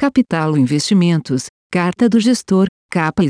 Capital Investimentos, Carta do Gestor, capa e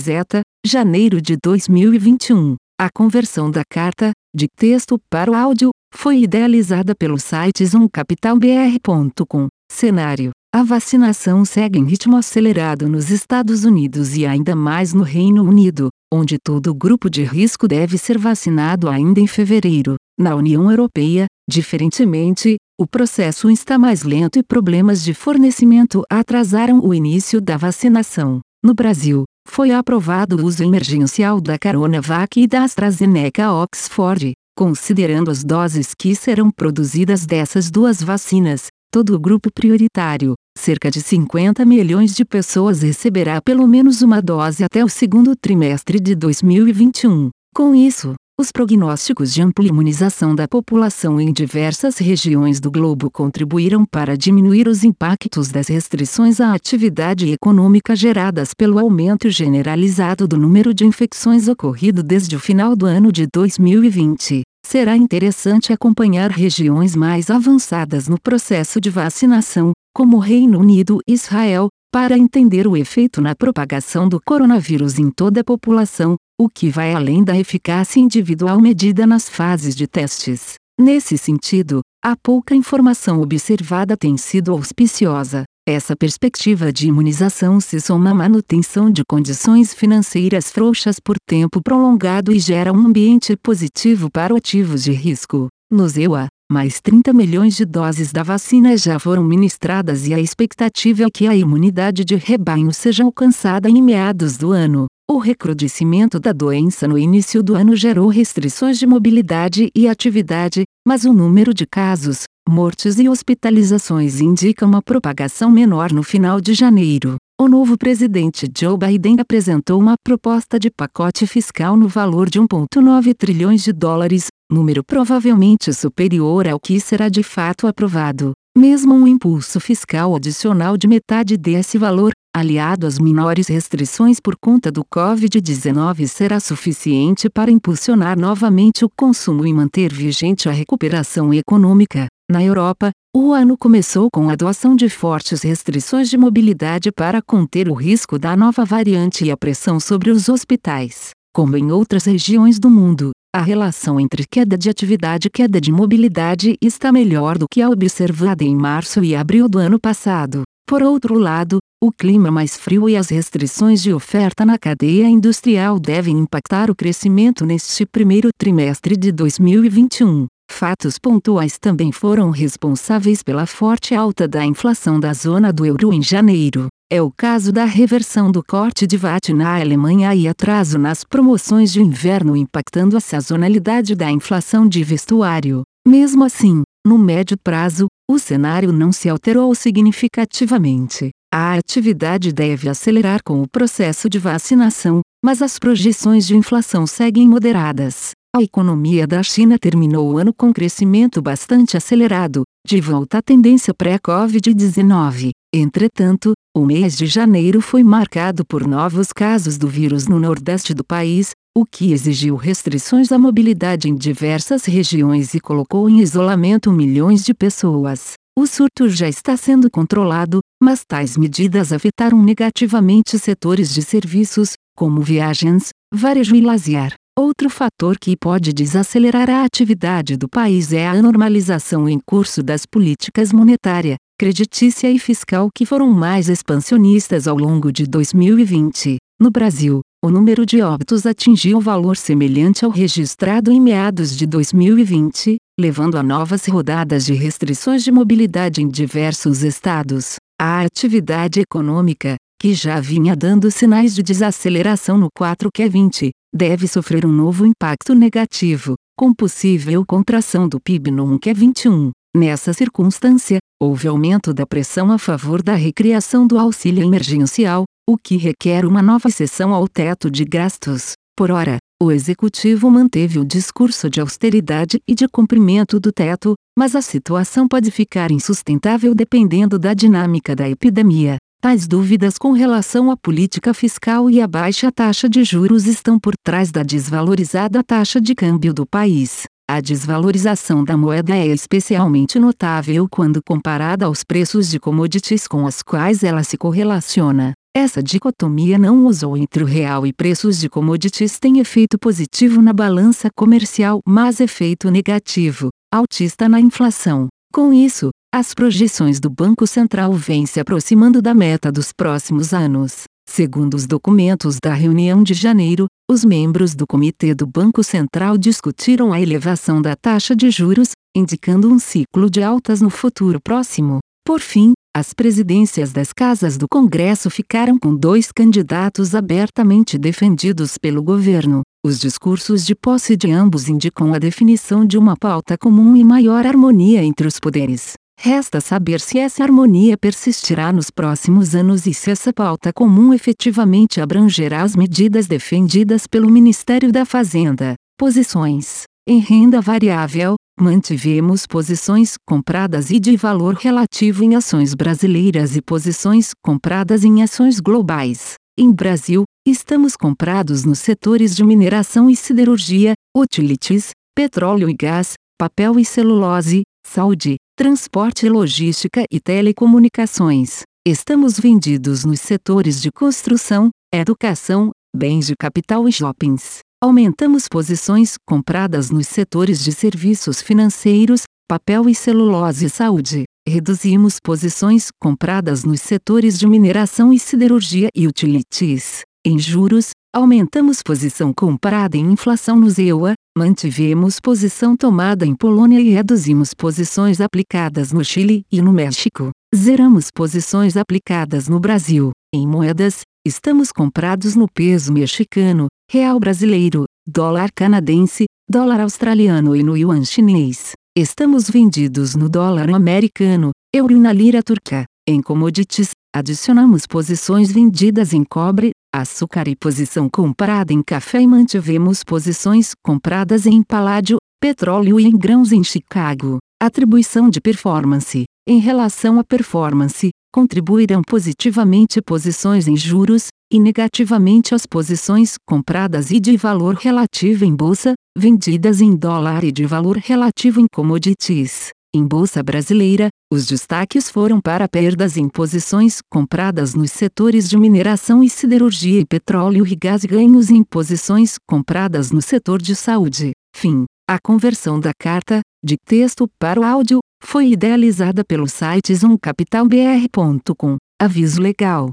janeiro de 2021. A conversão da carta, de texto para o áudio, foi idealizada pelo site zoomcapitalbr.com. Cenário: A vacinação segue em ritmo acelerado nos Estados Unidos e ainda mais no Reino Unido, onde todo grupo de risco deve ser vacinado ainda em fevereiro. Na União Europeia, diferentemente, o processo está mais lento e problemas de fornecimento atrasaram o início da vacinação. No Brasil, foi aprovado o uso emergencial da Coronavac e da AstraZeneca Oxford, considerando as doses que serão produzidas dessas duas vacinas. Todo o grupo prioritário, cerca de 50 milhões de pessoas receberá pelo menos uma dose até o segundo trimestre de 2021. Com isso, os prognósticos de ampla imunização da população em diversas regiões do globo contribuíram para diminuir os impactos das restrições à atividade econômica geradas pelo aumento generalizado do número de infecções ocorrido desde o final do ano de 2020. Será interessante acompanhar regiões mais avançadas no processo de vacinação, como Reino Unido e Israel, para entender o efeito na propagação do coronavírus em toda a população, o que vai além da eficácia individual medida nas fases de testes. Nesse sentido, a pouca informação observada tem sido auspiciosa. Essa perspectiva de imunização se soma à manutenção de condições financeiras frouxas por tempo prolongado e gera um ambiente positivo para ativos de risco. No EUA, mais 30 milhões de doses da vacina já foram ministradas e a expectativa é que a imunidade de rebanho seja alcançada em meados do ano. O recrudescimento da doença no início do ano gerou restrições de mobilidade e atividade, mas o número de casos, mortes e hospitalizações indica uma propagação menor no final de janeiro. O novo presidente Joe Biden apresentou uma proposta de pacote fiscal no valor de 1,9 trilhões de dólares, número provavelmente superior ao que será de fato aprovado. Mesmo um impulso fiscal adicional de metade desse valor, aliado às menores restrições por conta do Covid-19 será suficiente para impulsionar novamente o consumo e manter vigente a recuperação econômica. Na Europa, o ano começou com a adoção de fortes restrições de mobilidade para conter o risco da nova variante e a pressão sobre os hospitais. Como em outras regiões do mundo, a relação entre queda de atividade e queda de mobilidade está melhor do que a observada em março e abril do ano passado. Por outro lado, o clima mais frio e as restrições de oferta na cadeia industrial devem impactar o crescimento neste primeiro trimestre de 2021. Fatos pontuais também foram responsáveis pela forte alta da inflação da zona do euro em janeiro. É o caso da reversão do corte de VAT na Alemanha e atraso nas promoções de inverno impactando a sazonalidade da inflação de vestuário. Mesmo assim, no médio prazo, o cenário não se alterou significativamente. A atividade deve acelerar com o processo de vacinação, mas as projeções de inflação seguem moderadas. A economia da China terminou o ano com crescimento bastante acelerado, de volta à tendência pré-Covid-19. Entretanto, o mês de janeiro foi marcado por novos casos do vírus no nordeste do país, o que exigiu restrições à mobilidade em diversas regiões e colocou em isolamento milhões de pessoas. O surto já está sendo controlado, mas tais medidas afetaram negativamente setores de serviços, como viagens, varejo e lazer. Outro fator que pode desacelerar a atividade do país é a normalização em curso das políticas monetária, creditícia e fiscal que foram mais expansionistas ao longo de 2020. No Brasil, o número de óbitos atingiu valor semelhante ao registrado em meados de 2020, levando a novas rodadas de restrições de mobilidade em diversos estados. A atividade econômica, que já vinha dando sinais de desaceleração no 4Q20, deve sofrer um novo impacto negativo, com possível contração do PIB no 1Q21. Nessa circunstância, houve aumento da pressão a favor da recriação do auxílio emergencial, o que requer uma nova sessão ao teto de gastos. Por ora, o executivo manteve o discurso de austeridade e de cumprimento do teto, mas a situação pode ficar insustentável dependendo da dinâmica da epidemia. Tais dúvidas com relação à política fiscal e à baixa taxa de juros estão por trás da desvalorizada taxa de câmbio do país. A desvalorização da moeda é especialmente notável quando comparada aos preços de commodities com os quais ela se correlaciona. Essa dicotomia não usou entre o real e preços de commodities tem efeito positivo na balança comercial, mas efeito negativo, altista na inflação. Com isso, as projeções do Banco Central vêm se aproximando da meta dos próximos anos. Segundo os documentos da reunião de janeiro, os membros do Comitê do Banco Central discutiram a elevação da taxa de juros, indicando um ciclo de altas no futuro próximo. Por fim, as presidências das casas do Congresso ficaram com dois candidatos abertamente defendidos pelo governo. Os discursos de posse de ambos indicam a definição de uma pauta comum e maior harmonia entre os poderes. Resta saber se essa harmonia persistirá nos próximos anos e se essa pauta comum efetivamente abrangerá as medidas defendidas pelo Ministério da Fazenda. Posições. Em renda variável, mantivemos posições compradas e de valor relativo em ações brasileiras e posições compradas em ações globais. Em Brasil, estamos comprados nos setores de mineração e siderurgia, utilities, petróleo e gás, papel e celulose, saúde, transporte e logística e telecomunicações. Estamos vendidos nos setores de construção, educação, bens de capital e shoppings. Aumentamos posições compradas nos setores de serviços financeiros, papel e celulose e saúde. Reduzimos posições compradas nos setores de mineração e siderurgia e utilities. Em juros, aumentamos posição comprada em inflação no EUA, mantivemos posição tomada em Polônia e reduzimos posições aplicadas no Chile e no México. Zeramos posições aplicadas no Brasil. Em moedas, estamos comprados no peso mexicano, real brasileiro, dólar canadense, dólar australiano e no yuan chinês. Estamos vendidos no dólar americano, euro e na lira turca. Em commodities, adicionamos posições vendidas em cobre, açúcar e posição comprada em café e mantivemos posições compradas em paládio, petróleo e em grãos em Chicago. Atribuição de performance. Em relação à performance, contribuirão positivamente posições em juros, e negativamente as posições compradas e de valor relativo em bolsa, vendidas em dólar e de valor relativo em commodities. Em bolsa brasileira, os destaques foram para perdas em posições compradas nos setores de mineração e siderurgia e petróleo e gás e ganhos em posições compradas no setor de saúde. Fim. A conversão da carta, de texto para o áudio, foi idealizada pelo site zoomcapitalbr.com. Aviso legal.